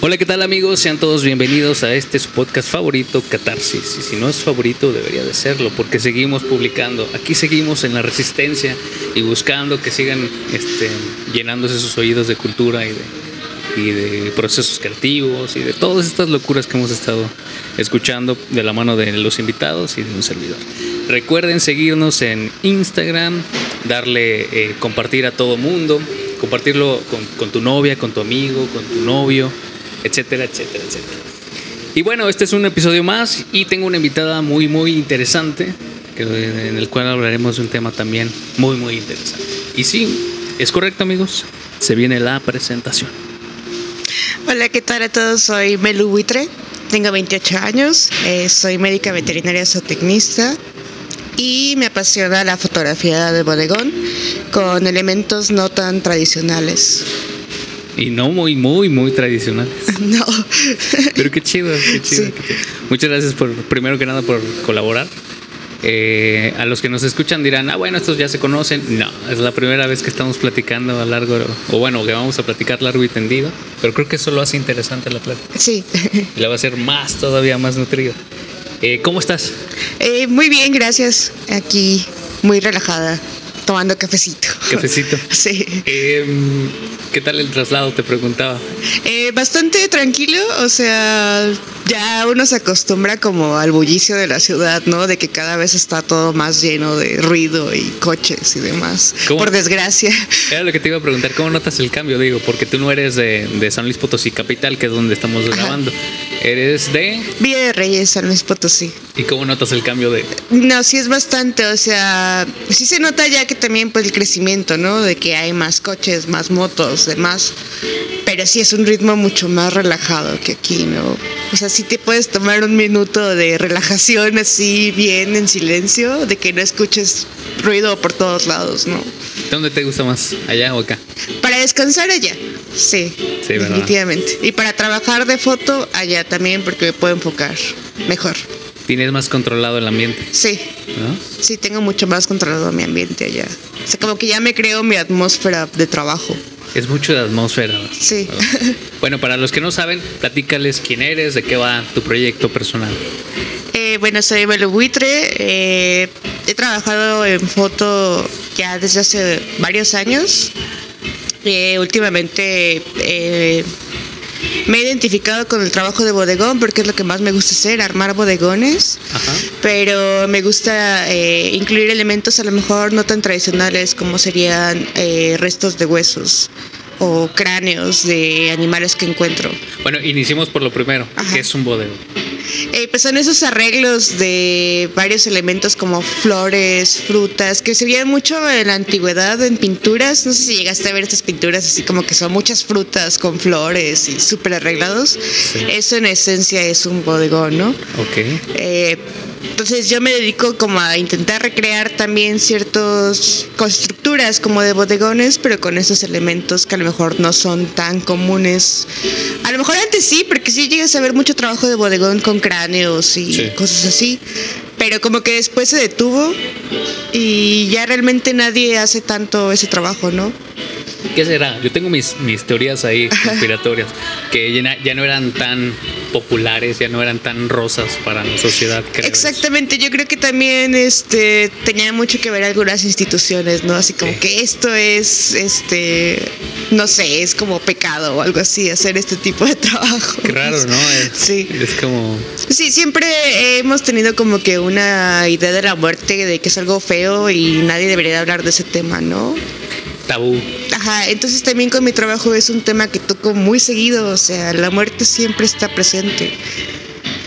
Hola, ¿qué tal amigos? Sean todos bienvenidos a este su podcast favorito, Catarsis. Y si no es favorito, debería de serlo, porque seguimos publicando. Aquí seguimos en la resistencia y buscando que sigan este, llenándose sus oídos de cultura y de, y de procesos creativos y de todas estas locuras que hemos estado escuchando de la mano de los invitados y de un servidor. Recuerden seguirnos en Instagram, darle eh, compartir a todo mundo, compartirlo con, con tu novia, con tu amigo, con tu novio etcétera, etcétera, etcétera. Y bueno, este es un episodio más y tengo una invitada muy, muy interesante, en el cual hablaremos de un tema también muy, muy interesante. Y sí, es correcto amigos, se viene la presentación. Hola, ¿qué tal a todos? Soy Melu Buitre, tengo 28 años, eh, soy médica veterinaria zootecnista y me apasiona la fotografía de bodegón con elementos no tan tradicionales. Y no muy, muy, muy tradicionales. No. Pero qué chido, qué chido. Muchas gracias por, primero que nada, por colaborar. Eh, a los que nos escuchan dirán, ah, bueno, estos ya se conocen. No, es la primera vez que estamos platicando a largo, o bueno, que vamos a platicar largo y tendido. Pero creo que eso lo hace interesante la plática. Sí. Y la va a hacer más, todavía más nutrido. Eh, ¿Cómo estás? Eh, muy bien, gracias. Aquí, muy relajada tomando cafecito. Cafecito. Sí. Em, ¿Qué tal el traslado? Te preguntaba. Eh, bastante tranquilo, o sea, ya uno se acostumbra como al bullicio de la ciudad, ¿no? De que cada vez está todo más lleno de ruido y coches y demás. Por desgracia. Era lo que te iba a preguntar, ¿cómo notas el cambio? Digo, porque tú no eres de, San Luis Potosí Capital, que es donde estamos grabando. ¿Eres de? Villa de Reyes, San Luis Potosí. ¿Y cómo notas el cambio de? No, sí es bastante, o sea, sí se nota ya que también pues el crecimiento, ¿no? De que hay más coches, más motos, demás. Pero sí es un ritmo mucho más relajado que aquí, ¿no? O sea, sí te puedes tomar un minuto de relajación así bien en silencio, de que no escuches ruido por todos lados, ¿no? ¿Dónde te gusta más? ¿Allá o acá? Para descansar allá, sí, sí definitivamente. Y para trabajar de foto allá también, porque me puedo enfocar mejor. ¿Tienes más controlado el ambiente? Sí. Sí, tengo mucho más controlado mi ambiente allá. O sea, como que ya me creo mi atmósfera de trabajo. Es mucho de atmósfera. Sí. Bueno, para los que no saben, platícales quién eres, de qué va tu proyecto personal. Eh, bueno, soy Belo Buitre. Eh, he trabajado en foto ya desde hace varios años. Eh, últimamente me he identificado con el trabajo de bodegón porque es lo que más me gusta hacer, armar bodegones. Pero me gusta eh, incluir elementos a lo mejor no tan tradicionales como serían eh, restos de huesos o cráneos de animales que encuentro. Bueno, iniciemos por lo primero, ¿qué es un bodegón? Eh, pues son esos arreglos de varios elementos como flores, frutas, que se veían mucho en la antigüedad en pinturas. No sé si llegaste a ver estas pinturas así como que son muchas frutas con flores y súper arreglados. Eso en esencia es un bodegón, ¿no? Ok. Eh, entonces yo me dedico como a intentar recrear también ciertas constructuras como de bodegones, pero con esos elementos que a lo mejor no son tan comunes. A lo mejor antes sí, porque sí llegas a ver mucho trabajo de bodegón con cráneos y cosas así, pero como que después se detuvo y ya realmente nadie hace tanto ese trabajo, ¿no? ¿Qué será? Yo tengo mis, mis teorías ahí conspiratorias, que ya, ya, no eran tan populares, ya no eran tan rosas para la sociedad. Exactamente, yo creo que también este tenía mucho que ver algunas instituciones, ¿no? Así como que esto es, este, no sé, es como pecado o algo así, hacer este tipo de trabajo. Qué raro, ¿no? sí. Es como... Sí, siempre hemos tenido como que una idea de la muerte, de que es algo feo y nadie debería hablar de ese tema, ¿no? Tabú. Ajá, entonces también con mi trabajo es un tema que toco muy seguido, o sea, la muerte siempre está presente.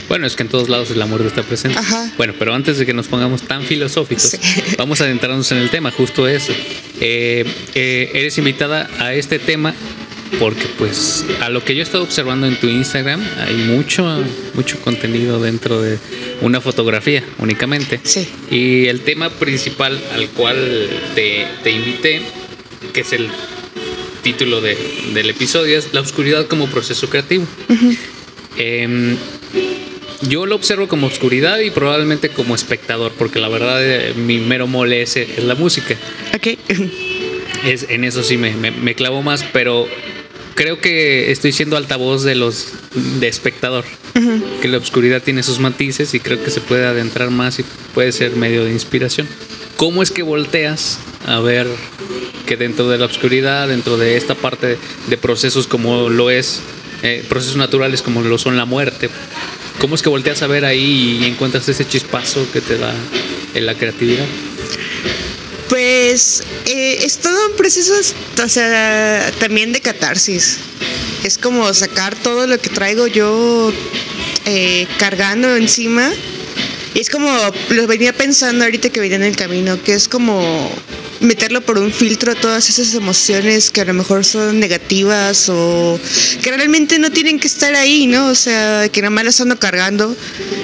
Bueno, es que en todos lados la muerte está presente. Ajá. Bueno, pero antes de que nos pongamos tan filosóficos, vamos a adentrarnos en el tema, justo eso. Eh, eh, eres invitada a este tema porque pues a lo que yo he estado observando en tu Instagram hay mucho mucho contenido dentro de una fotografía únicamente sí. y el tema principal al cual te, te invité que es el título del episodio, es La oscuridad como proceso creativo. Em, yo lo observo como oscuridad y probablemente como espectador, porque la verdad eh, mi mero mole es, la música. Ok. Es, en eso sí me, me, clavo más, pero creo que estoy siendo altavoz de los de espectador. Que la oscuridad tiene sus matices y creo que se puede adentrar más y puede ser medio de inspiración. ¿Cómo es que volteas a ver que dentro de la oscuridad, dentro de esta parte de procesos como lo es, eh, procesos naturales como lo son la muerte, cómo es que volteas a ver ahí y encuentras ese chispazo que te da en la creatividad? Pues eh, es todo un proceso, o sea, también de catarsis. Es como sacar todo lo que traigo yo eh, cargando encima. Y es como, lo venía pensando ahorita que venía en el camino, que es como meterlo por un filtro todas esas emociones que a lo mejor son negativas o que realmente no tienen que estar ahí, ¿no? O sea, que nada más las ando cargando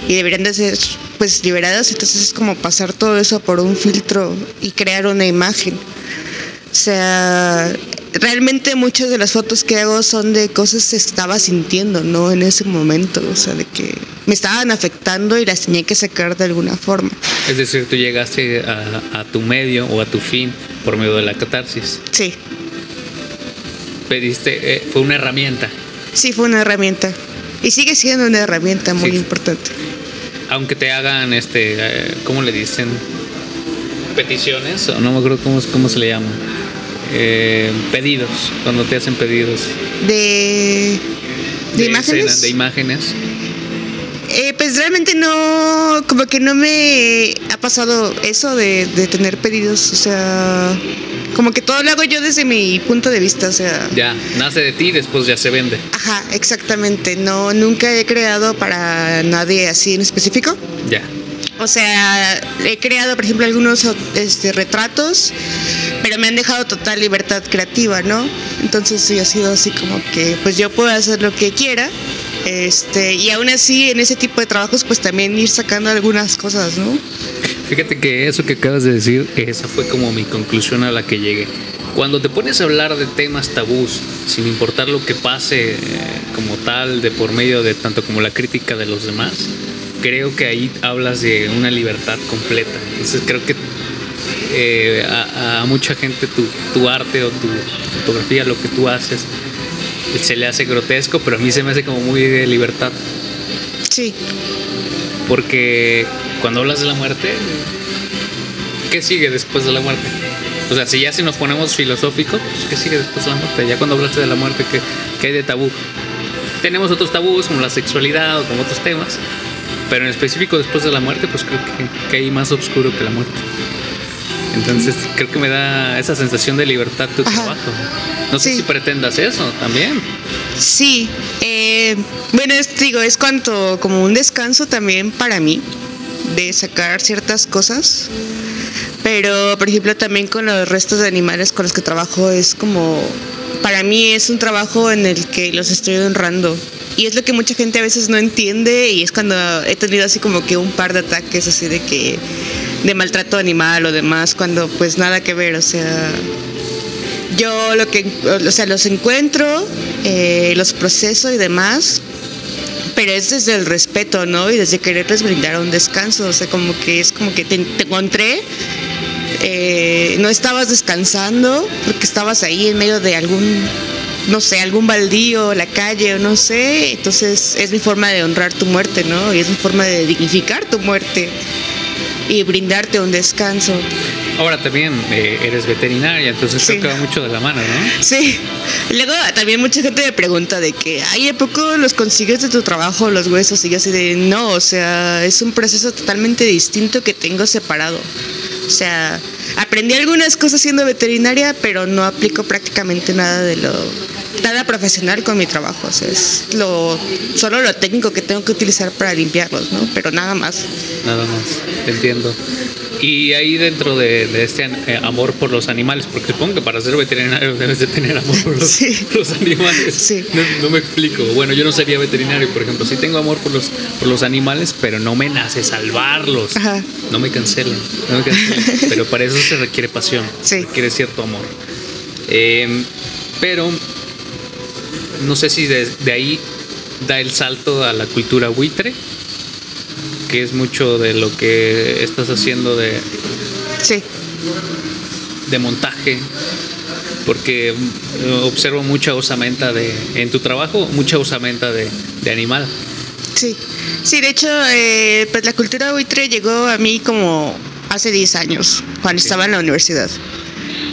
y deberían de ser pues liberadas, entonces es como pasar todo eso por un filtro y crear una imagen. O sea, realmente muchas de las fotos que hago son de cosas que estaba sintiendo, ¿no? En ese momento, o sea, de que me estaban afectando y las tenía que sacar de alguna forma. Es decir, tú llegaste a, tu medio o a tu fin por medio de la catarsis. Sí. Pediste, eh, fue una herramienta. Sí, fue una herramienta. Y sigue siendo una herramienta muy importante. Aunque te hagan, este, eh, ¿cómo le dicen? Peticiones, o no me acuerdo cómo, cómo se le llama eh, pedidos, cuando te hacen pedidos. De, de, imágenes. de imágenes. Eh, pues realmente no, como que no me ha pasado eso de, de, tener pedidos, o sea, como que todo lo hago yo desde mi punto de vista, o sea. Ya, nace de ti y después ya se vende. Ajá, exactamente, no, nunca he creado para nadie así en específico. Ya. O sea, he creado, por ejemplo, algunos este, retratos, pero me han dejado total libertad creativa, ¿no? Entonces sí ha sido así como que, pues yo puedo hacer lo que quiera. Este, y aún así, en ese tipo de trabajos, pues también ir sacando algunas cosas, ¿no? Fíjate que eso que acabas de decir, esa fue como mi conclusión a la que llegué. Cuando te pones a hablar de temas tabús, sin importar lo que pase eh, como tal, de por medio de tanto como la crítica de los demás, creo que ahí hablas de una libertad completa. Entonces creo que eh, a, mucha gente tu, arte o tu, fotografía, lo que tú haces, se le hace grotesco, pero a mí se me hace como muy de libertad. Sí. Porque cuando hablas de la muerte, ¿qué sigue después de la muerte? O sea, si ya si nos ponemos filosóficos, pues ¿qué sigue después de la muerte? Ya cuando hablaste de la muerte, ¿qué, qué hay de tabú? Tenemos otros tabús como la sexualidad o como otros temas, pero en específico después de la muerte, pues creo que, que hay más oscuro que la muerte. Entonces creo que me da esa sensación de libertad tu trabajo. No sé si pretendas eso también. Sí, eh, bueno, digo, es cuanto como un descanso también para mí de sacar ciertas cosas. Pero, por ejemplo, también con los restos de animales con los que trabajo es como, para mí es un trabajo en el que los estoy honrando y es lo que mucha gente a veces no entiende y es cuando he tenido así como que un par de ataques así de que de maltrato animal o demás, cuando pues nada que ver, o sea, yo lo que, o sea, los encuentro, eh, los proceso y demás, pero es desde el respeto, ¿no? Y desde quererles brindar un descanso, o sea, como que es como que te, encontré, eh, no estabas descansando porque estabas ahí en medio de algún no sé, algún baldío, la calle o no sé. Entonces es mi forma de honrar tu muerte, ¿no? Y es mi forma de dignificar tu muerte y brindarte un descanso. Ahora también eh, eres veterinaria, entonces creo que va mucho de la mano, ¿no? Sí. Luego también mucha gente me pregunta de que, ay, ¿a poco los consigues de tu trabajo los huesos? Y yo así de, no, o sea, es un proceso totalmente distinto que tengo separado. O sea, aprendí algunas cosas siendo veterinaria, pero no aplico prácticamente nada de lo nada profesional con mi trabajo. O sea, es lo solo lo técnico que tengo que utilizar para limpiarlos, ¿no? Pero nada más. Nada más, te entiendo. Y ahí dentro de, este eh, amor por los animales, porque supongo que para ser veterinario debes de tener amor por los, animales. Sí. No, me explico. Bueno, yo no sería veterinario, por ejemplo. Sí tengo amor por los, por los animales, pero no me nace salvarlos. Ajá. No me cancelen. No me pero para eso se requiere pasión. Sí. Requiere cierto amor. Em, pero no sé si de, de ahí da el salto a la cultura buitre que es mucho de lo que estás haciendo de sí. de montaje porque eh, observo mucha osamenta de, en tu trabajo, mucha osamenta de, de animal. Sí, sí, de hecho, eh, pues la cultura buitre llegó a mí como hace 10 años, cuando estaba en la universidad.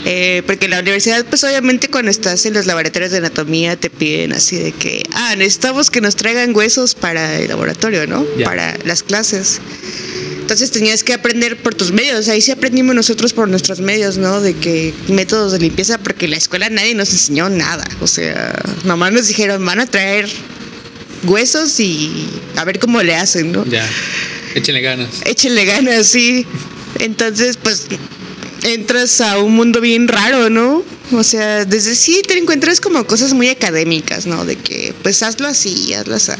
Eh, porque en la universidad, pues obviamente cuando estás en los laboratorios de anatomía te piden así de que, ah, necesitamos que nos traigan huesos para el laboratorio, ¿no? Para las clases. Entonces tenías que aprender por tus medios. Ahí sí aprendimos nosotros por nuestros medios, ¿no? De que métodos de limpieza, porque en la escuela nadie nos enseñó nada. O sea, nomás nos dijeron, van a traer huesos y a ver cómo le hacen, ¿no? Ya, échenle ganas. Échenle ganas, sí. Entonces, pues entras a un mundo bien raro, ¿no? O sea, desde sí te encuentras como cosas muy académicas, ¿no? De que, pues hazlo así, hazlo así.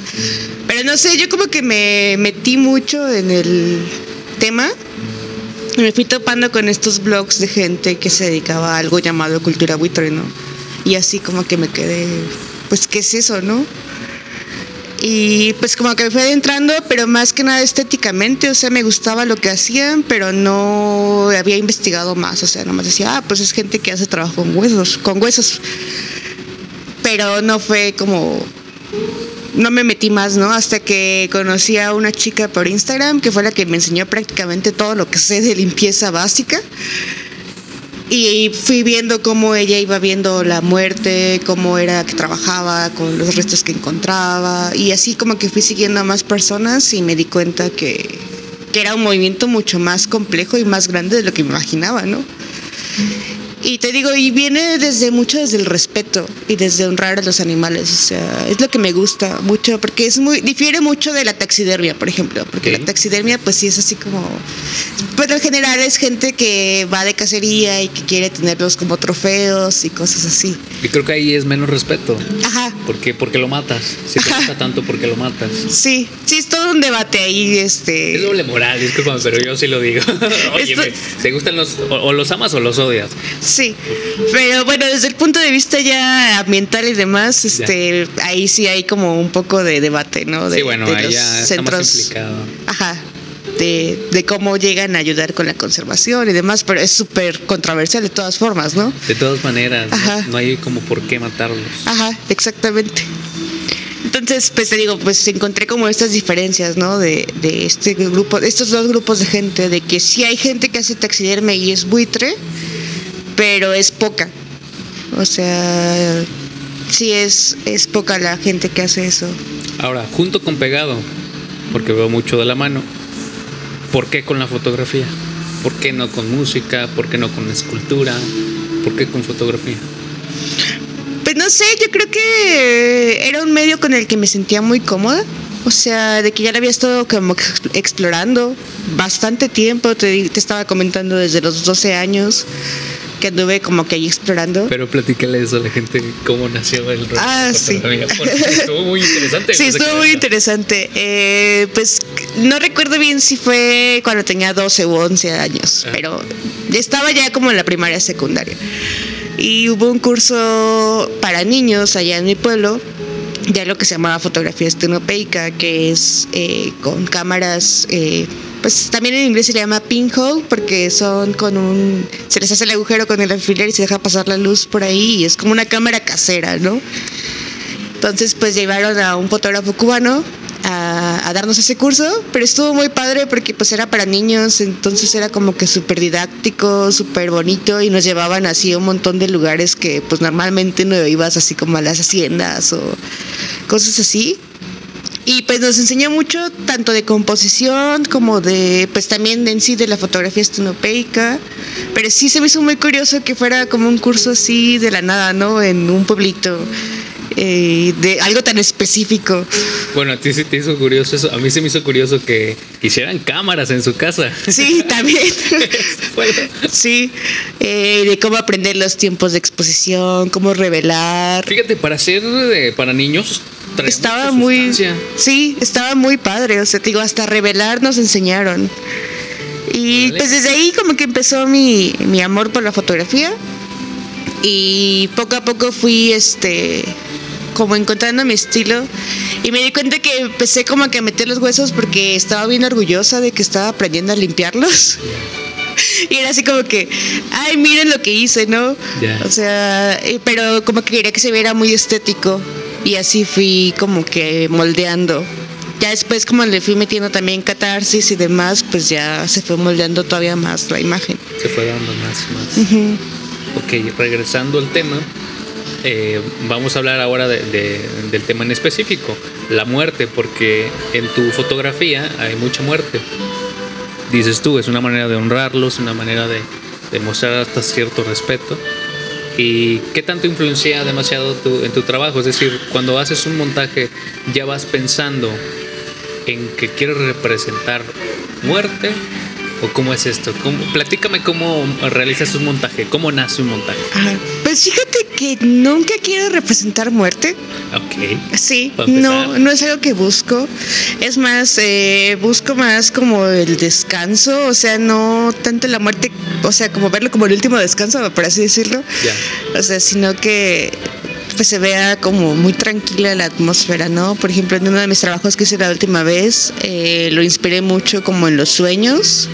Pero no sé, yo como que me metí mucho en el tema. Y me fui topando con estos blogs de gente que se dedicaba a algo llamado cultura buitre, ¿no? Y así como que me quedé, pues, ¿qué es eso, no? Y pues como que me fui adentrando, pero más que nada estéticamente, o sea, me gustaba lo que hacían, pero no había investigado más, o sea, nomás decía, ah, pues es gente que hace trabajo con huesos, con huesos. Pero no fue como, no me metí más, ¿no? Hasta que conocí a una chica por Instagram, que fue la que me enseñó prácticamente todo lo que sé de limpieza básica. Y fui viendo cómo ella iba viendo la muerte, cómo era que trabajaba con los restos que encontraba. Y así como que fui siguiendo a más personas y me di cuenta que, que era un movimiento mucho más complejo y más grande de lo que me imaginaba, ¿no? Y te digo, y viene desde mucho desde el respeto y desde honrar a los animales. O sea, es lo que me gusta mucho, porque es muy, difiere mucho de la taxidermia, por ejemplo. Porque la taxidermia, pues sí es así como. Pues en general es gente que va de cacería y que quiere tenerlos como trofeos y cosas así. Y creo que ahí es menos respeto. Ajá. ¿Por qué? Porque lo matas. Si te gusta tanto, porque lo matas. Sí, sí, es todo un debate ahí, este. Es doble moral, discúlpame, pero yo sí lo digo. Oye, Esto- ¿te gustan los. O, o los amas o los odias? Sí, pero bueno, desde el punto de vista ya ambiental y demás, este, ahí sí hay como un poco de debate, ¿no? De, sí, bueno, de ahí los ya está más implicado. Ajá. De, de cómo llegan a ayudar con la conservación y demás, pero es súper controversial de todas formas, ¿no? De todas maneras, no- hay como por qué matarlos. Ajá, exactamente. Entonces, pues te digo, pues encontré como estas diferencias, ¿no? De, de este grupo, de estos dos grupos de gente, de que sí hay gente que hace taxidermia y es buitre, pero es poca. O sea, sí es, es poca la gente que hace eso. Ahora, junto con pegado, porque veo mucho de la mano, ¿por qué con la fotografía? ¿Por qué no con música? ¿Por qué no con escultura? ¿Por qué con fotografía? Pues no sé, yo creo que era un medio con el que me sentía muy cómoda. O sea, de que ya lo había estado como ex- explorando bastante tiempo. Te estaba comentando desde los 12 años que anduve como que ahí explorando. Pero platícale eso a la gente, cómo nació el rol de Ah, sí. estuvo muy interesante. Sí, estuvo muy interesante. Eh, pues no recuerdo bien si fue cuando tenía 12 u 11 años, Ah. pero estaba ya como en la primaria secundaria. Y hubo un curso para niños allá en mi pueblo, ya lo que se llamaba fotografía estenopeica, que es eh, con cámaras, eh, pues también en inglés se le llama pinhole, porque son con un, se les hace el agujero con el alfiler y se deja pasar la luz por ahí, y es como una cámara casera, ¿no? Entonces, pues llevaron a un fotógrafo cubano a, darnos ese curso, pero estuvo muy padre porque pues era para niños, entonces era como que súper didáctico, súper bonito y nos llevaban así a un montón de lugares que pues normalmente no ibas así como a las haciendas o cosas así. Y pues nos enseñó mucho tanto de composición como de, pues también en sí de la fotografía estenopeica. Pero sí se me hizo muy curioso que fuera como un curso así de la nada, ¿no? En un pueblito, eh, de algo tan específico. Bueno, a ti sí te hizo curioso eso. A mí se me hizo curioso que hicieran cámaras en su casa. Sí, también. Sí, eh, de cómo aprender los tiempos de exposición, cómo revelar. Fíjate, para ser de- para niños, Estaba muy, sí, estaba muy padre, o sea, te digo, hasta revelar nos enseñaron. Y pues desde ahí como que empezó mi, mi amor por la fotografía y poco a poco fui este como encontrando mi estilo y me di cuenta que empecé como que a meter los huesos porque estaba bien orgullosa de que estaba aprendiendo a limpiarlos. y era así como que, ay, miren lo que hice, ¿no? Ya. O sea, pero como que quería que se viera muy estético y así fui como que moldeando. Ya después como le fui metiendo también catarsis y demás, pues ya se fue moldeando todavía más la imagen. Se fue dando más, más. Ujú. Ok, regresando al tema, eh, vamos a hablar ahora de- de- del tema en específico, la muerte, porque en tu fotografía hay mucha muerte. Dices tú, es una manera de honrarlos, una manera de, de mostrar hasta cierto respeto. ¿Y qué tanto influencia demasiado tu- en tu trabajo? Es decir, cuando haces un montaje, ya vas pensando en que quieres representar muerte o cómo es esto. ¿Cómo- platícame cómo realizas un montaje, cómo nace un montaje. Pues fíjate que nunca quiero representar muerte. Ok. Sí, no, no es algo que busco. Es más, eh, busco más como el descanso, o sea, no tanto la muerte, o sea, como verlo como el último descanso, por así decirlo. Ya. O sea, sino que pues se vea como muy tranquila la atmósfera, ¿no? Por ejemplo, en uno de mis trabajos que hice la última vez, eh, lo inspiré mucho como en los sueños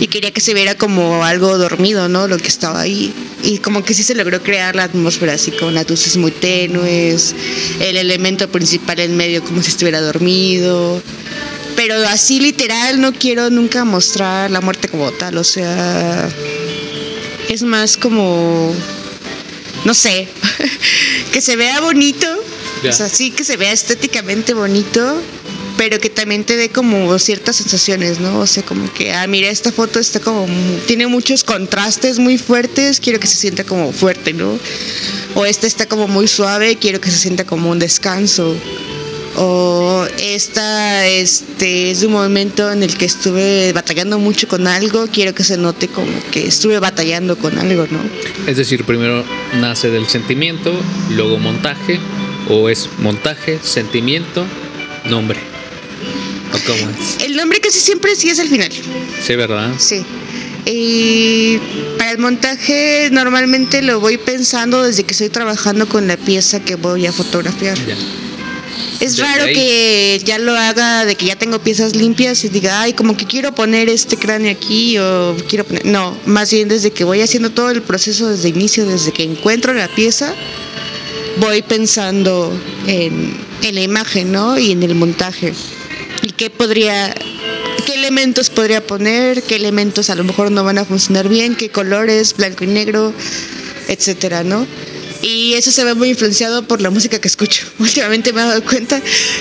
y quería que se viera como algo dormido, ¿no? Lo que estaba ahí. Y como que sí se logró crear la atmósfera así con las luces muy tenues, el elemento principal en medio como si estuviera dormido. Pero así literal no quiero nunca mostrar la muerte como tal, o sea, es más como no sé, que se vea bonito, Ya. o sea, sí que se vea estéticamente bonito, pero que también te dé como ciertas sensaciones, ¿no? O sea, como que, ah, mira, esta foto está como, tiene muchos contrastes muy fuertes, quiero que se sienta como fuerte, ¿no? O esta está como muy suave, quiero que se sienta como un descanso. O esta este, es un momento en el que estuve batallando mucho con algo, quiero que se note como que estuve batallando con algo, ¿no? Es decir, primero nace del sentimiento, luego montaje, o es montaje, sentimiento, nombre. ¿O cómo es? El nombre casi siempre sí es el final. Sí, ¿verdad? Sí. Y para el montaje normalmente lo voy pensando desde que estoy trabajando con la pieza que voy a fotografiar. Ya. Es Desde raro ahí. que ya lo haga de que ya tengo piezas limpias y diga, ay, como que quiero poner este cráneo aquí o quiero poner... No, más bien desde que voy haciendo todo el proceso desde inicio, desde que encuentro la pieza, voy pensando en, en la imagen, ¿no? Y en el montaje. Qué podría... ¿Qué elementos podría poner? ¿Qué elementos a lo mejor no van a funcionar bien? ¿Qué colores? Blanco y negro, etcétera, ¿no? Y eso se ve muy influenciado por la música que escucho. Últimamente me he dado cuenta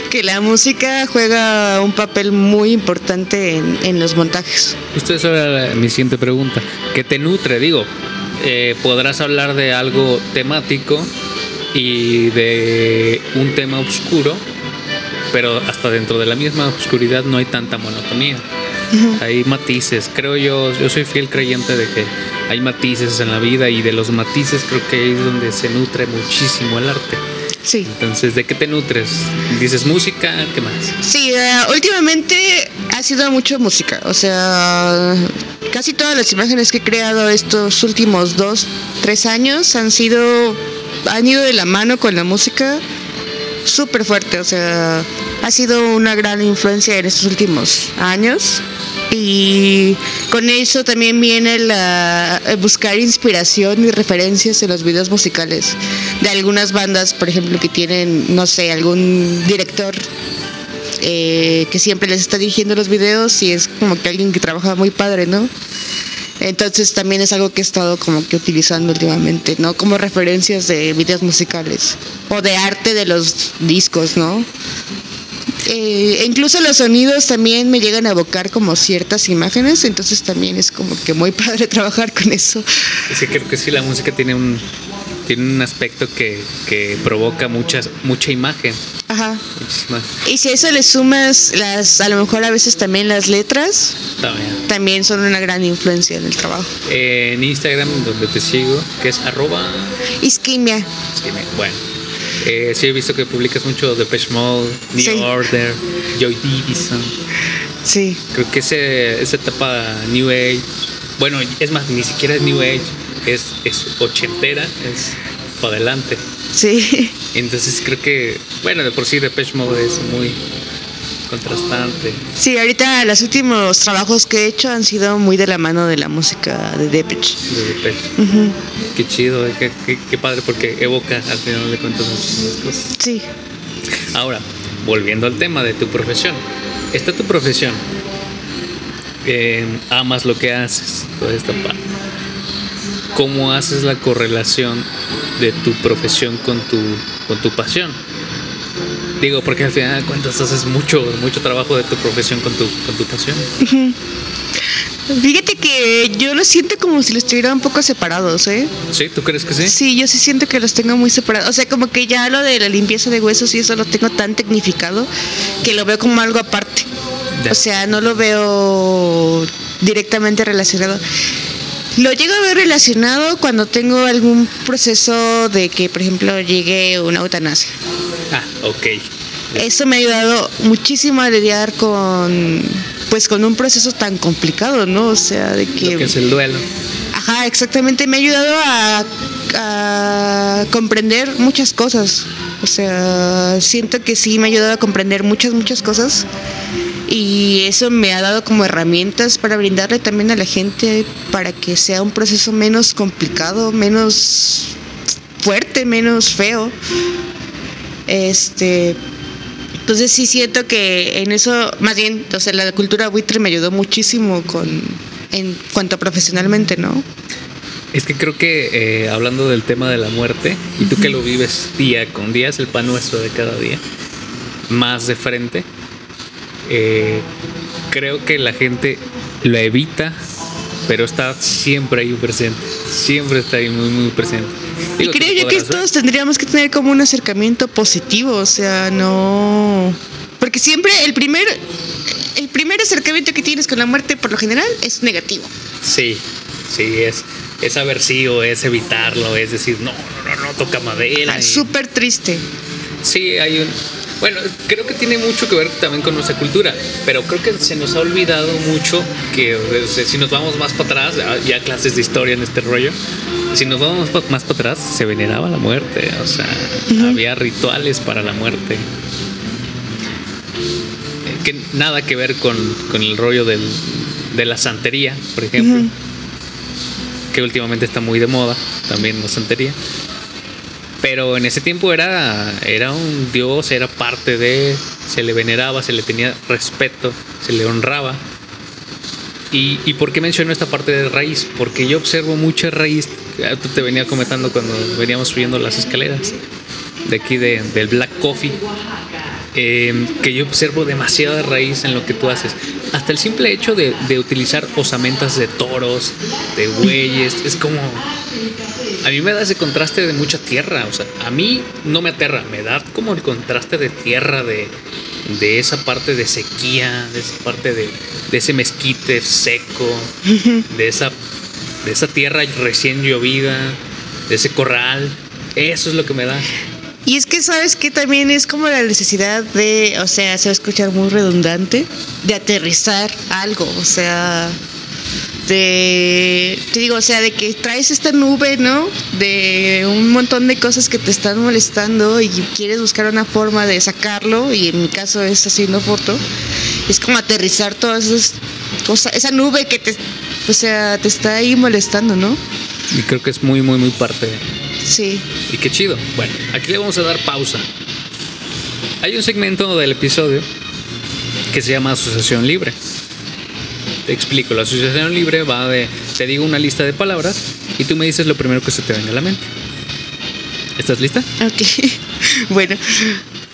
que la música juega un papel muy importante en, en los montajes. Eso era la- mi siguiente pregunta. ¿Qué te nutre? Digo, eh, podrás hablar de algo temático y de un tema oscuro, pero hasta dentro de la misma oscuridad no hay tanta monotonía. Hay matices, creo yo, yo soy fiel creyente de que hay matices en la vida y de los matices creo que es donde se nutre muchísimo el arte. Sí. Entonces, ¿de qué te nutres? ¿Dices música? ¿Qué más? Sí, eh, últimamente ha sido mucho música. O sea, casi todas las imágenes que he creado estos últimos dos, tres años han sido, han ido de la mano con la música súper fuerte. O sea, ha sido una gran influencia en estos últimos años. Y con eso también viene la eh, buscar inspiración y referencias en los videos musicales de algunas bandas, por ejemplo, que tienen, no sé, algún director eh, que siempre les está dirigiendo los videos y es como que alguien que trabaja muy padre, ¿no? Entonces también es algo que he estado como que utilizando últimamente, ¿no? Como referencias de videos musicales o de arte de los discos, ¿no? Eh, incluso los sonidos también me llegan a evocar como ciertas imágenes, entonces también es como que muy padre trabajar con eso. Es que creo que sí, la música tiene un, tiene un aspecto que, que provoca muchas, mucha imagen. Ajá. Muchísima. Y si a eso le sumas las, a lo mejor a veces también las letras, También. también son una gran influencia en el trabajo. Eh, en Instagram, donde te sigo, que es arroba. Isquimia. me- bueno, eh, sí he visto que publicas mucho Depeche Mode, New Sí. Order, Joy Division. Sí, Creo que ese, esa etapa New Age, bueno, es más, ni siquiera es New Age, es, es ochentera, es para adelante. sí, Entonces creo que, bueno, de por sí Depeche Mode es muy, contrastante. Sí, ahorita los últimos trabajos que he hecho han sido muy de la mano de la música de Depeche. De Depeche. Qué chido, eh, qué, qué, qué, padre, porque evoca al final de cuentas muchísimas cosas. Sí. Ahora, volviendo al tema de tu profesión. Esta tu profesión. Eh, amas lo que haces, toda esta parte. ¿Cómo haces la correlación de tu profesión con tu, con tu pasión? Digo, porque al final de cuentas haces mucho, mucho trabajo de tu profesión con tu, con tu pasión. Fíjate que yo lo siento como si los tuviera un poco separados, ¿eh? ¿Sí? ¿Tú crees que sí? Sí, yo sí siento que los tengo muy separados. O sea, como que ya lo de la limpieza de huesos y eso lo tengo tan tecnificado que lo veo como algo aparte. Ya. O sea, no lo veo directamente relacionado. Lo llego a ver relacionado cuando tengo algún proceso de que, por ejemplo, llegue una eutanasia. Ah, ok. Eso me ha ayudado muchísimo a lidiar con pues con un proceso tan complicado, ¿no? O sea, de que, Lo que es el duelo. ajá, exactamente me ha ayudado a, a comprender muchas cosas. O sea, siento que sí me ha ayudado a comprender muchas muchas cosas y eso me ha dado como herramientas para brindarle también a la gente para que sea un proceso menos complicado, menos fuerte, menos feo. Este, entonces sí siento que en eso, más bien, o sea, la cultura buitre me ayudó muchísimo con en cuanto a profesionalmente, ¿no? Es que creo que eh, hablando del tema de la muerte, y tú que lo vives día con día, es el pan nuestro de cada día, más de frente, eh, creo que la gente lo evita, pero está siempre ahí presente, siempre está ahí muy, muy presente. Y Digo, creo yo que todos tendríamos que tener como un acercamiento positivo, o sea, no... Porque siempre el primer, el primer acercamiento que tienes con la muerte por lo general es negativo. Sí, sí, es, es aversivo, es evitarlo, es decir, no, no, no, no toca madera. Ah, y- Súper triste. Sí, hay un. Bueno, creo que tiene mucho que ver también con nuestra cultura, pero creo que se nos ha olvidado mucho que o sea, si nos vamos más para atrás, ya- ya clases de historia en este rollo, si nos vamos más pa- más para atrás, se veneraba la muerte, o sea, había rituales para la muerte. Eh, Que nada que ver con, con el rollo del, de la santería, por ejemplo, que últimamente está muy de moda, también la santería. Pero en ese tiempo era, era un dios, era parte de, se le veneraba, se le tenía respeto, se le honraba. ¿Y, y por qué menciono esta parte de raíz? Porque yo observo mucha raíz, ya tú te venía comentando cuando veníamos subiendo las escaleras de aquí de- del Black Coffee, eh, que yo observo demasiada raíz en lo que tú haces. Hasta el simple hecho de, de utilizar osamentas de toros, de bueyes, es como... A mí me da ese contraste de mucha tierra, o sea, a mí no me aterra, me da como el contraste de tierra, de, de esa parte de sequía, de esa parte de, de ese mezquite seco, de esa, de esa tierra recién llovida, de ese corral, eso es lo que me da. Y es que sabes que también es como la necesidad de, o sea, se va a escuchar muy redundante, de aterrizar algo, o sea, de, te digo, o sea, de que traes esta nube, ¿no? De un montón de cosas que te están molestando y quieres buscar una forma de sacarlo, y en mi caso es haciendo foto, es como aterrizar todas esas cosas, esa nube que te, o sea, te está ahí molestando, ¿no? Y creo que es muy, muy, muy parte. Sí. Y qué chido. Bueno, aquí le vamos a dar pausa. Hay un segmento del episodio que se llama Asociación Libre. Te explico, la asociación libre va de, te digo una lista de palabras y tú me dices lo primero que se te venga a la mente. ¿Estás lista? Ok. bueno,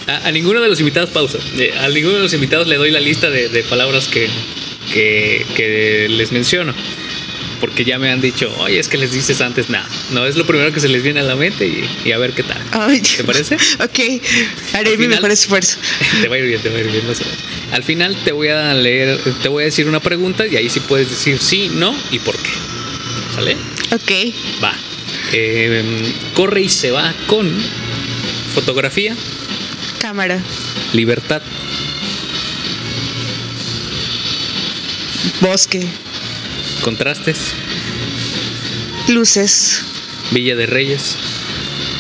A, a ninguno de los invitados, pausa. Eh, A ninguno de los invitados le doy la lista de, de palabras que, que, que les menciono. Porque ya me han dicho, oye, es que les dices antes nada. No, es lo primero que se les viene a la mente y, y a ver qué tal. Ay, ¿Te parece? Ok, haré Al mi final- mejor esfuerzo. te va a ir bien, te va a ir bien. a ver. Al final te voy a leer, te voy a decir una pregunta y ahí sí puedes decir sí, no y por qué. ¿Sale? Ok, Va. Eh, corre y se va con fotografía, cámara, libertad, bosque, contrastes, luces, Villa de Reyes,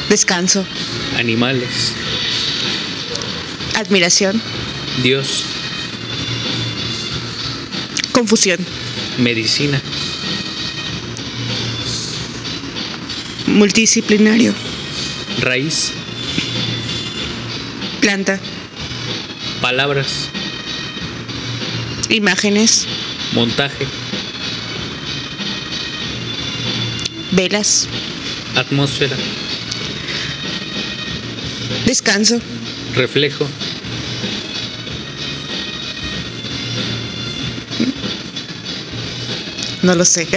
descanso, animales, admiración, Dios, Confusión. Medicina. Multidisciplinario. Raíz. Planta. Palabras. Imágenes. Montaje. Velas. Atmósfera. Descanso. Reflejo. No lo sé.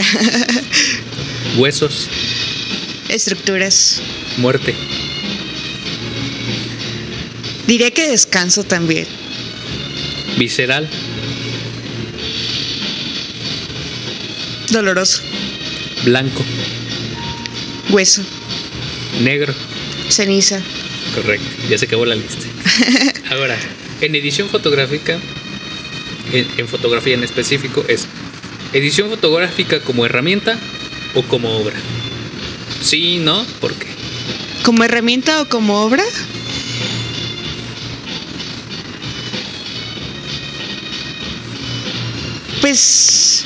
Huesos. Estructuras. Muerte. Diré que descanso también. Visceral. Doloroso. Blanco. Hueso. Negro. Ceniza. Correcto. Ya se acabó la lista. Ahora, en edición fotográfica, en, en fotografía en específico, es edición fotográfica como herramienta o como obra. Sí, no, ¿por qué? ¿Como herramienta o como obra? Pues...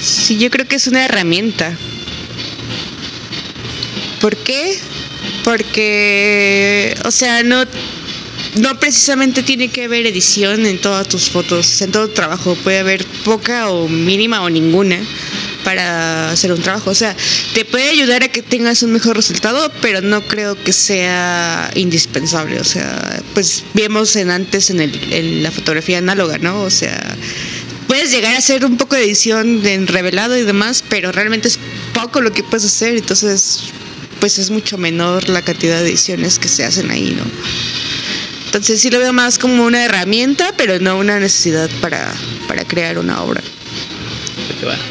Sí, yo creo que es una herramienta. ¿Por qué? Porque, o sea, no, no precisamente tiene que haber edición en todas tus fotos, en todo trabajo. Puede haber poca o mínima o ninguna para hacer un trabajo. O sea, te puede ayudar a que tengas un mejor resultado, pero no creo que sea indispensable. O sea, pues vemos en antes en, el, en la fotografía análoga, ¿no? O sea, puedes llegar a hacer un poco de edición en revelado y demás, pero realmente es poco lo que puedes hacer. Entonces, pues es mucho menor la cantidad de ediciones que se hacen ahí, ¿no? Entonces sí lo veo más como una herramienta, pero no una necesidad para, para crear una obra.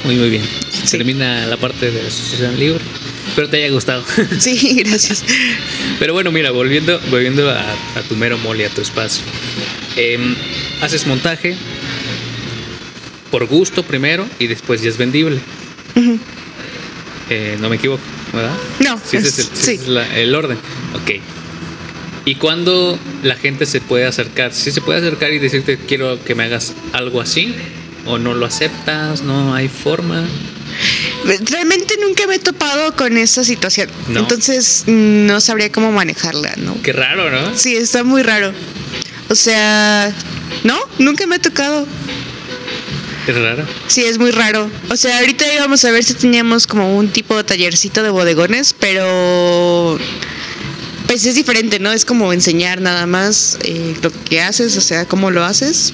Muy, muy bien. Se Sí. Termina la parte de la asociación libre. Espero te haya gustado. Sí, gracias. Pero bueno, mira, volviendo, volviendo a, a tu mero mole, a tu espacio. Em, haces montaje por gusto primero y después ya es vendible. Eh, no me equivoco, ¿verdad? No, Sí, ese es el, sí, es la- el orden. Ok. ¿Y cuándo la gente se puede acercar? ¿Sí se puede acercar y decirte quiero que me hagas algo así? ¿O no lo aceptas? ¿No hay forma? Realmente nunca me he topado con esa situación. No. Entonces no sabría cómo manejarla, ¿no? Qué raro, ¿no? Sí, está muy raro. O sea, no, nunca me ha tocado. Es raro. Sí, es muy raro. O sea, ahorita íbamos a ver si teníamos como un tipo de tallercito de bodegones, pero pues es diferente, ¿no? Es como enseñar nada más eh, lo que haces, o sea, cómo lo haces,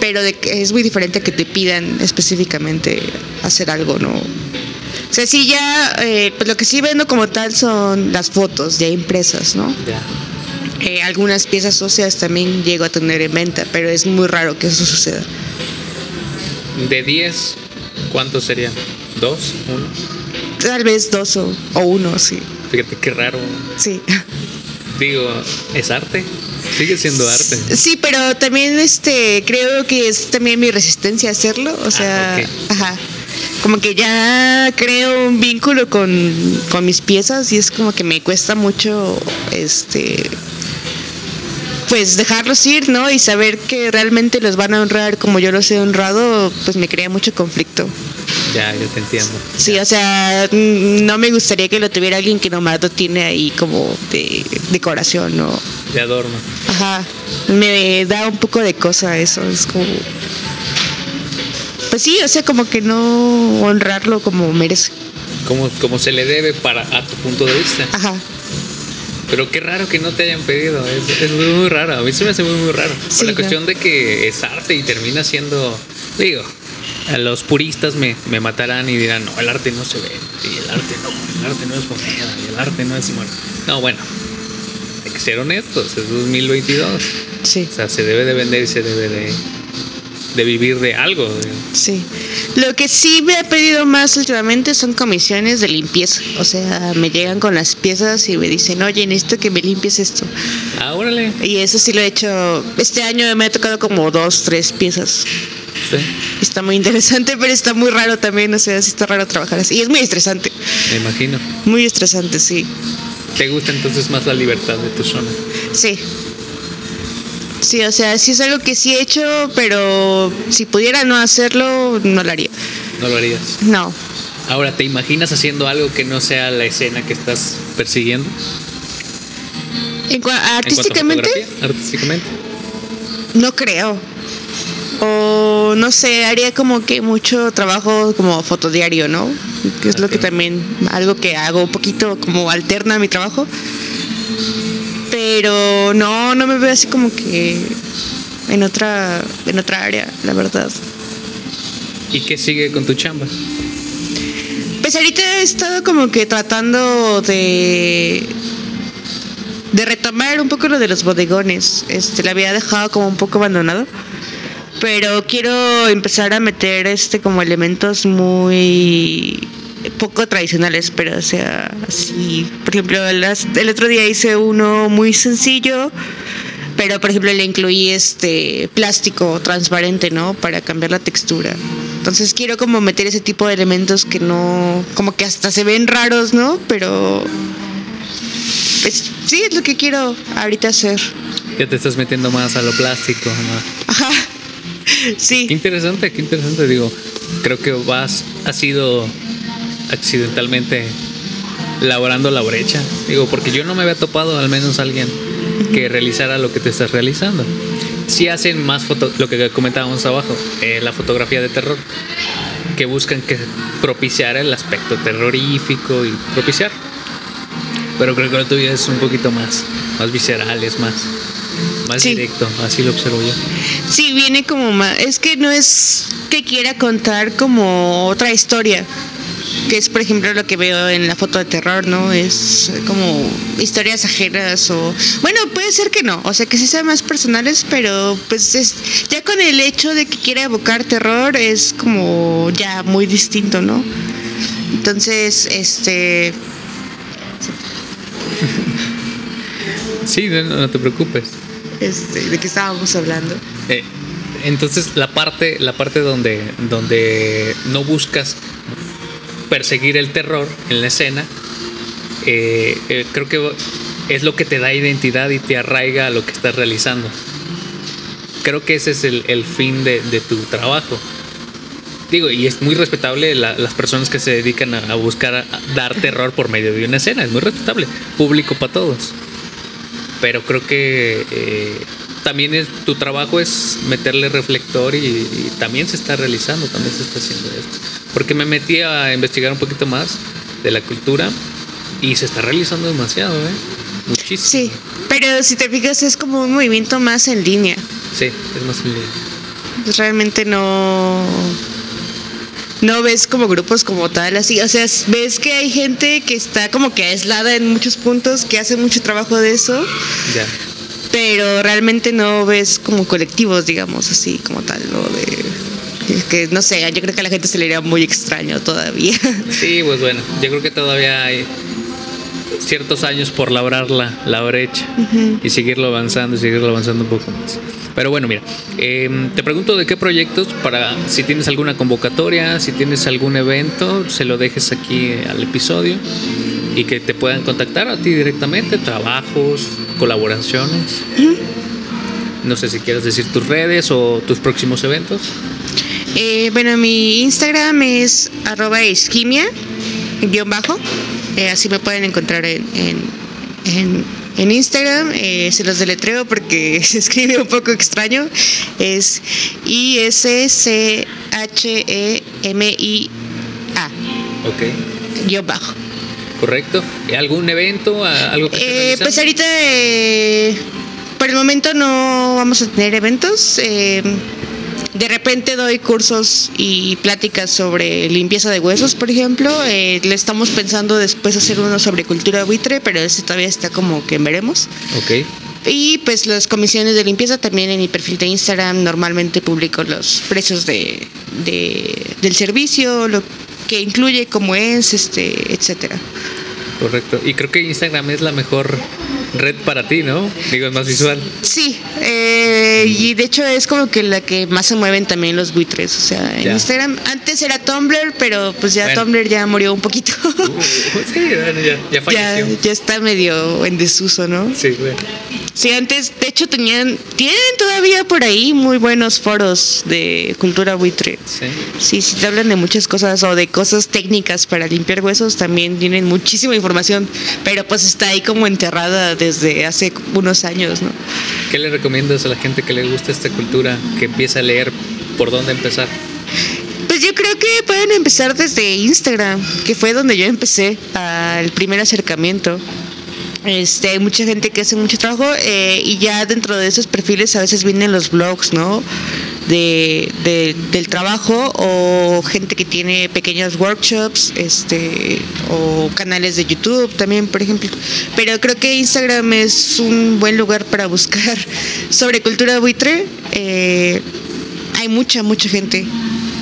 pero de es muy diferente a que te pidan específicamente hacer algo, ¿no? O sea, sí ya, eh, pues lo que sí vendo como tal son las fotos ya impresas, ¿no? Ya. Eh, algunas piezas óseas también llego a tener en venta, pero es muy raro que eso suceda. De 10, ¿cuántos serían? ¿Dos? ¿Uno? Tal vez dos o, o uno, sí. Fíjate qué raro. Sí. Digo, ¿es arte? Sigue siendo arte. Sí, pero también este creo que es también mi resistencia a hacerlo, o sea, Ah, ok. ajá. Como que ya creo un vínculo con, con mis piezas y es como que me cuesta mucho este pues dejarlos ir, ¿no? Y saber que realmente los van a honrar como yo los he honrado, pues me crea mucho conflicto. Ya, yo te entiendo. Sí, o sea, no me gustaría que lo tuviera alguien que nomás lo tiene ahí como de decoración, ¿no? De adorno. Ajá, me da un poco de cosa eso, es como... Pues sí, o sea, como que no honrarlo como merece. Como, como se le debe para a tu punto de vista. Ajá, Pero qué raro que no te hayan pedido. Es, es muy, muy raro. A mí se me hace muy, muy raro. Sí, Por la cuestión de que es arte y termina siendo. Digo, a los puristas me, me matarán y dirán: No, el arte no se ve. Y el arte no. El arte no es moneda. Y el arte no es. Bueno, no, bueno. Hay que ser honestos. Es 2022. sí, O sea, se debe de vender y se debe de, de vivir de algo. sí. Lo que sí me ha pedido más últimamente son comisiones de limpieza. O sea, me llegan con las piezas y me dicen, oye, necesito que me limpies esto. Ah, órale. Y eso sí lo he hecho. Este año me ha tocado como dos, tres piezas. Sí, Está muy interesante, pero está muy raro también. O sea, sí está raro trabajar así. Y es muy estresante. me imagino. Muy estresante, sí. ¿Te gusta entonces más la libertad de tu zona? Sí. Sí, o sea, sí es algo que sí he hecho, pero si pudiera no hacerlo, no lo haría. No lo harías. No. Ahora, ¿te imaginas haciendo algo que no sea la escena que estás persiguiendo? En En artísticamente, Artísticamente. no creo. O no sé, haría como que mucho trabajo como fotodiario, ¿no? Que es lo que también, algo que hago un poquito como alterna a mi trabajo. Pero no, no me veo así como que en otra, en otra área, la verdad. ¿Y qué sigue con tu chamba? Pues ahorita he estado como que tratando de de retomar un poco lo de los bodegones. Este, la había dejado como un poco abandonado. Pero quiero empezar a meter este como elementos muy poco tradicionales, pero o sea, así, por ejemplo, las- el otro día hice uno muy sencillo, pero por ejemplo le incluí este plástico transparente, ¿no? Para cambiar la textura. Entonces quiero como meter ese tipo de elementos que no, como que hasta se ven raros, ¿no? Pero pues sí es lo que quiero ahorita hacer. Ya te estás metiendo más a lo plástico. ¿no? Ajá. Sí. Qué interesante, qué interesante. Digo, creo que vas, has ido accidentalmente laborando la brecha. Digo, porque yo no me había topado al menos alguien que realizara lo que te estás realizando. Sí hacen más foto, lo que comentábamos abajo, eh, la fotografía de terror, que buscan que propiciar el aspecto terrorífico y propiciar. Pero creo que lo tuyo es un poquito más, más visceral, es más, más Sí. directo, así lo observo yo. Sí, viene como más. Es que no es que quiera contar como otra historia. Que es, por ejemplo, lo que veo en la foto de terror, ¿no? Es como historias ajenas o. Bueno, puede ser que no. O sea, que sí sean más personales, pero pues es. Ya con el hecho de que quiera evocar terror es como ya muy distinto, ¿no? Entonces, este. Sí, no, no te preocupes. este ¿De qué estábamos hablando? Eh, entonces la parte, la parte donde, donde no buscas perseguir el terror en la escena, eh, eh, creo que es lo que te da identidad y te arraiga a lo que estás realizando. Creo que ese es el, el fin de, de tu trabajo. Digo, y es muy respetable la- las personas que se dedican a, buscar dar terror por medio de una escena. Es muy respetable. Público para todos. Pero creo que eh, también es, tu trabajo es meterle reflector y, y también se está realizando, también se está haciendo esto. Porque me metí a investigar un poquito más de la cultura y se está realizando demasiado, ¿eh? Muchísimo. Sí, pero si te fijas es como un movimiento más en línea. Sí, es más en línea. realmente no no ves como grupos como tal así o sea ves que hay gente que está como que aislada en muchos puntos que hace mucho trabajo de eso Ya. pero realmente no ves como colectivos digamos así como tal ¿no? de que no sé yo creo que a la gente se le iría muy extraño todavía Sí, pues bueno, yo creo que todavía hay ciertos años por labrar la, la brecha y seguirlo avanzando y seguirlo avanzando un poco más. Pero bueno, mira, eh, te pregunto de qué proyectos, para si tienes alguna convocatoria, si tienes algún evento, se lo dejes aquí al episodio y que te puedan contactar a ti directamente, trabajos, colaboraciones. No sé si quieres decir tus redes o tus próximos eventos. Eh, bueno mi Instagram es arroba isquimia guion bajo Eh, así me pueden encontrar en, en, en, en Instagram Eh, se los deletreo porque se escribe un poco extraño es I S C H E M I A Ok, guion bajo correcto. ¿Y ¿Algún evento? ¿Algo que Eh, pues ahorita, eh, por el momento no vamos a tener eventos. De repente doy cursos y pláticas sobre limpieza de huesos, por ejemplo. Eh, le estamos pensando después hacer uno sobre cultura buitre, pero ese todavía está como que veremos. Ok. Y pues las comisiones de limpieza también en mi perfil de Instagram normalmente publico los precios de, de- del servicio, lo que incluye, cómo es, este, etcétera. Correcto. Y creo que Instagram es la mejor red para ti, ¿no? Digo, es más visual. Sí, eh, y de hecho es como que la que más se mueven también los buitres. O sea, en Ya. Instagram, antes era Tumblr, pero pues ya Bueno. Tumblr ya murió un poquito. Uh, sí, bueno, ya, ya ya, falleció. ya está medio en desuso, ¿no? Sí, bueno. Sí, antes, de hecho, tenían, tienen todavía por ahí muy buenos foros de cultura buitre. Sí. Sí, sí, te hablan de muchas cosas o de cosas técnicas para limpiar huesos, también tienen muchísima información, pero pues está ahí como enterrada desde hace unos años, ¿no? ¿Qué le recomiendas a la gente que le gusta esta cultura, que empiece a leer por dónde empezar? Pues yo creo que pueden empezar desde Instagram, que fue donde yo empecé al primer acercamiento. Este, hay mucha gente que hace mucho trabajo eh, y ya dentro de esos perfiles a veces vienen los blogs, ¿no? De, de- del trabajo o gente que tiene pequeños workshops, este, o canales de YouTube también, por ejemplo. Pero creo que Instagram es un buen lugar para buscar sobre cultura buitre. Eh, hay mucha, mucha gente.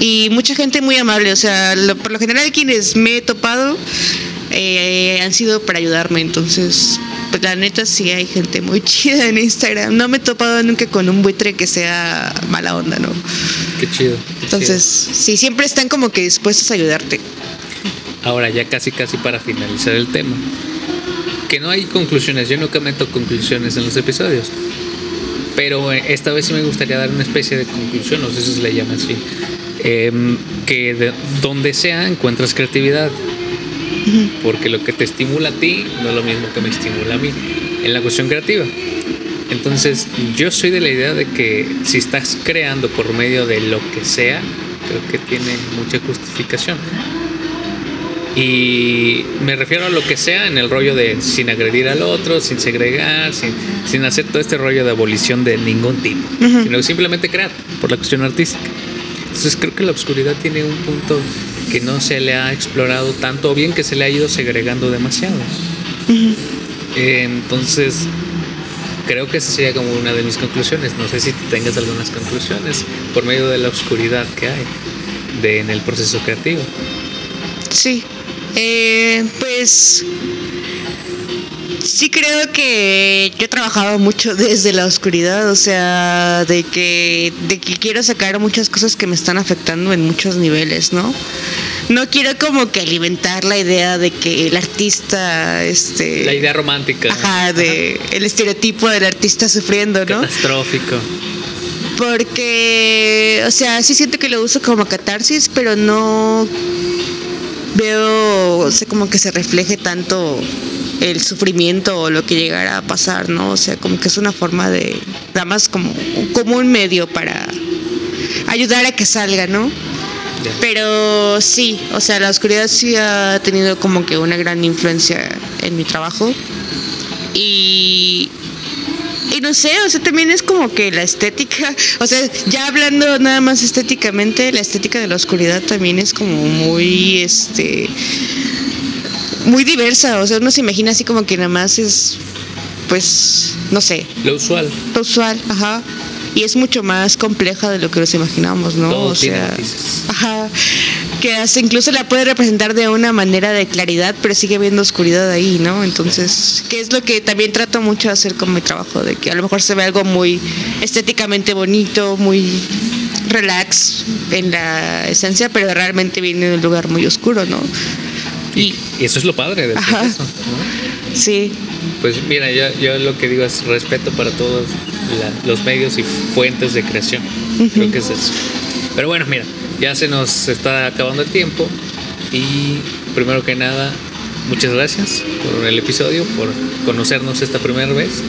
Y mucha gente muy amable. O sea, lo- por lo general quienes me he topado eh, han sido para ayudarme. Entonces, la neta sí hay gente muy chida en Instagram. No me he topado nunca con un buitre que sea mala onda, ¿no? Qué chido. qué Entonces, sí, siempre están como que dispuestos a ayudarte. chido. Ahora ya casi casi para finalizar el tema. Que no hay conclusiones, yo nunca meto conclusiones en los episodios. Pero eh, esta vez sí me gustaría dar una especie de conclusión, no sé si se le llama así. Em, que de- donde sea encuentras creatividad. Porque lo que te estimula a ti no es lo mismo que me estimula a mí en la cuestión creativa. Entonces, yo soy de la idea de que si estás creando por medio de lo que sea, creo que tiene mucha justificación. Y me refiero a lo que sea en el rollo de sin agredir al otro, sin segregar, sin, sin hacer todo este rollo de abolición de ningún tipo, sino simplemente crear por la cuestión artística. Entonces creo que la oscuridad tiene un punto que no se le ha explorado tanto o bien que se le ha ido segregando demasiado. Eh, Entonces creo que esa sería como una de mis conclusiones. No sé si tengas algunas conclusiones por medio de la oscuridad que hay de, en el proceso creativo. Sí. Eh, pues sí creo que yo he trabajado mucho desde la oscuridad, o sea, de que, de que quiero sacar muchas cosas que me están afectando en muchos niveles, ¿no? No quiero como que alimentar la idea de que el artista, este... La idea romántica. Ajá, de el estereotipo del artista sufriendo, ¿no? Catastrófico. Porque, o sea, sí siento que lo uso como catarsis, pero no veo, o sea, como que se refleje tanto el sufrimiento o lo que llegara a pasar, ¿no? O sea, como que es una forma de, nada más como, como un medio para ayudar a que salga, ¿no? Pero sí, o sea, la oscuridad sí ha tenido como que una gran influencia en mi trabajo. Y, y no sé, o sea, también es como que la estética, o sea, ya hablando nada más estéticamente, la estética de la oscuridad también es como muy, este, muy diversa, o sea, uno se imagina así como que nada más es, pues, no sé, Lo usual. lo usual, ajá. Y es mucho más compleja de lo que nos imaginamos, ¿no? Todo o sea, ajá. Que hasta incluso la puede representar de una manera de claridad, pero sigue habiendo oscuridad ahí, ¿no? Entonces, que es lo que también trato mucho de hacer con mi trabajo, de que a lo mejor se ve algo muy estéticamente bonito, muy relax en la esencia, pero realmente viene de un lugar muy oscuro, ¿no? Y, eso es lo padre del Ajá. proceso. ¿no? Sí, Pues mira, yo, yo lo que digo es respeto para todos la- los medios y fuentes de creación. Creo que es eso. Pero bueno, mira, ya se nos está acabando el tiempo. Y primero que nada, muchas gracias por el episodio, por conocernos esta primera vez.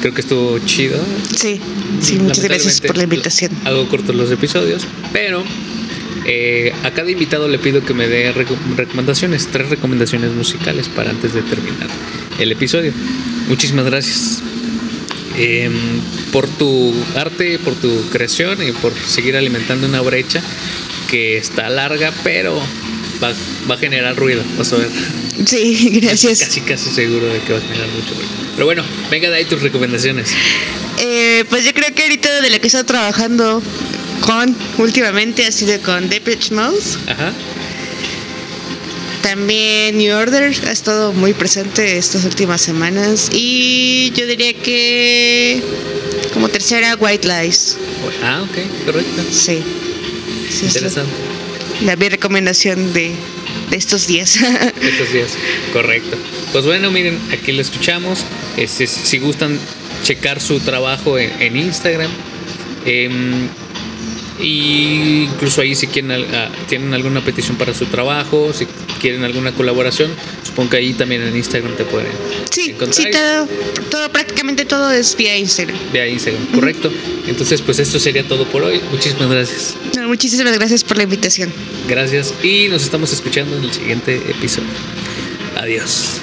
Creo que estuvo chido. sí, sí, muchas gracias por la invitación. Hago cortos los episodios, pero eh, a cada invitado le pido que me dé reco- recomendaciones, tres recomendaciones musicales para antes de terminar el episodio. Muchísimas gracias em, por tu arte, por tu creación y por seguir alimentando una brecha que está larga, pero va, va a generar ruido. Vas a ver. Sí, gracias. Casi, casi seguro de que va a generar mucho ruido. Pero bueno, venga de ahí tus recomendaciones. Eh, pues yo creo que ahorita de la que he estado trabajando con últimamente ha sido con Depeche Mode. Ajá. También New Order ha estado muy presente estas últimas semanas. Y yo diría que como tercera White Lies. Ah, ok, correcto. Sí. sí es Interesante. La, mi recomendación de, de estos días. Estos días, correcto. Pues bueno, miren, aquí lo escuchamos. Este, si gustan checar su trabajo en, en Instagram. em, y incluso ahí si quieren ah, tienen alguna petición para su trabajo, si quieren alguna colaboración, supongo que ahí también en Instagram te pueden sí, encontrar. sí, todo, todo, prácticamente todo es vía Instagram. Vía Instagram, correcto. Entonces, pues esto sería todo por hoy. Muchísimas gracias. No, muchísimas gracias por la invitación. Gracias y nos estamos escuchando en el siguiente episodio. Adiós.